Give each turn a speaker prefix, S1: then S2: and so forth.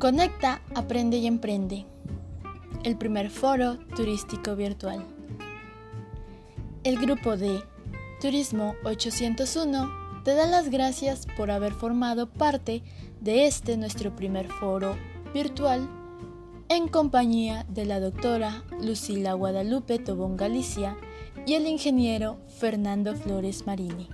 S1: Conecta, aprende y emprende. El primer foro turístico virtual. El grupo de Turismo 801 te da las gracias por haber formado parte de este nuestro primer foro virtual en compañía de la doctora Lucila Guadalupe Tobón Galicia y el ingeniero Fernando Flores Marini.